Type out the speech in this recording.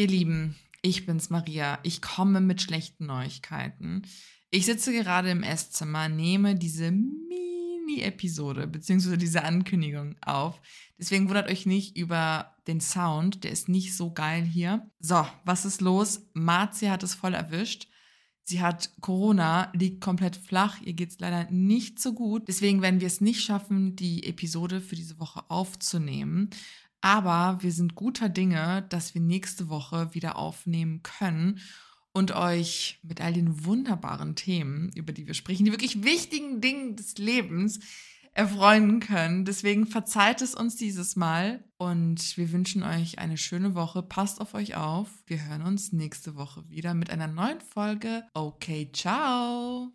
Ihr Lieben, ich bin's Maria. Ich komme mit schlechten Neuigkeiten. Ich sitze gerade im Esszimmer, nehme diese Mini-Episode bzw. diese Ankündigung auf. Deswegen wundert euch nicht über den Sound, der ist nicht so geil hier. So, was ist los? Marzia hat es voll erwischt. Sie hat Corona, liegt komplett flach, ihr geht es leider nicht so gut. Deswegen werden wir es nicht schaffen, die Episode für diese Woche aufzunehmen. Aber wir sind guter Dinge, dass wir nächste Woche wieder aufnehmen können und euch mit all den wunderbaren Themen, über die wir sprechen, die wirklich wichtigen Dingen des Lebens, erfreuen können. Deswegen verzeiht es uns dieses Mal und wir wünschen euch eine schöne Woche. Passt auf euch auf. Wir hören uns nächste Woche wieder mit einer neuen Folge. Okay, ciao.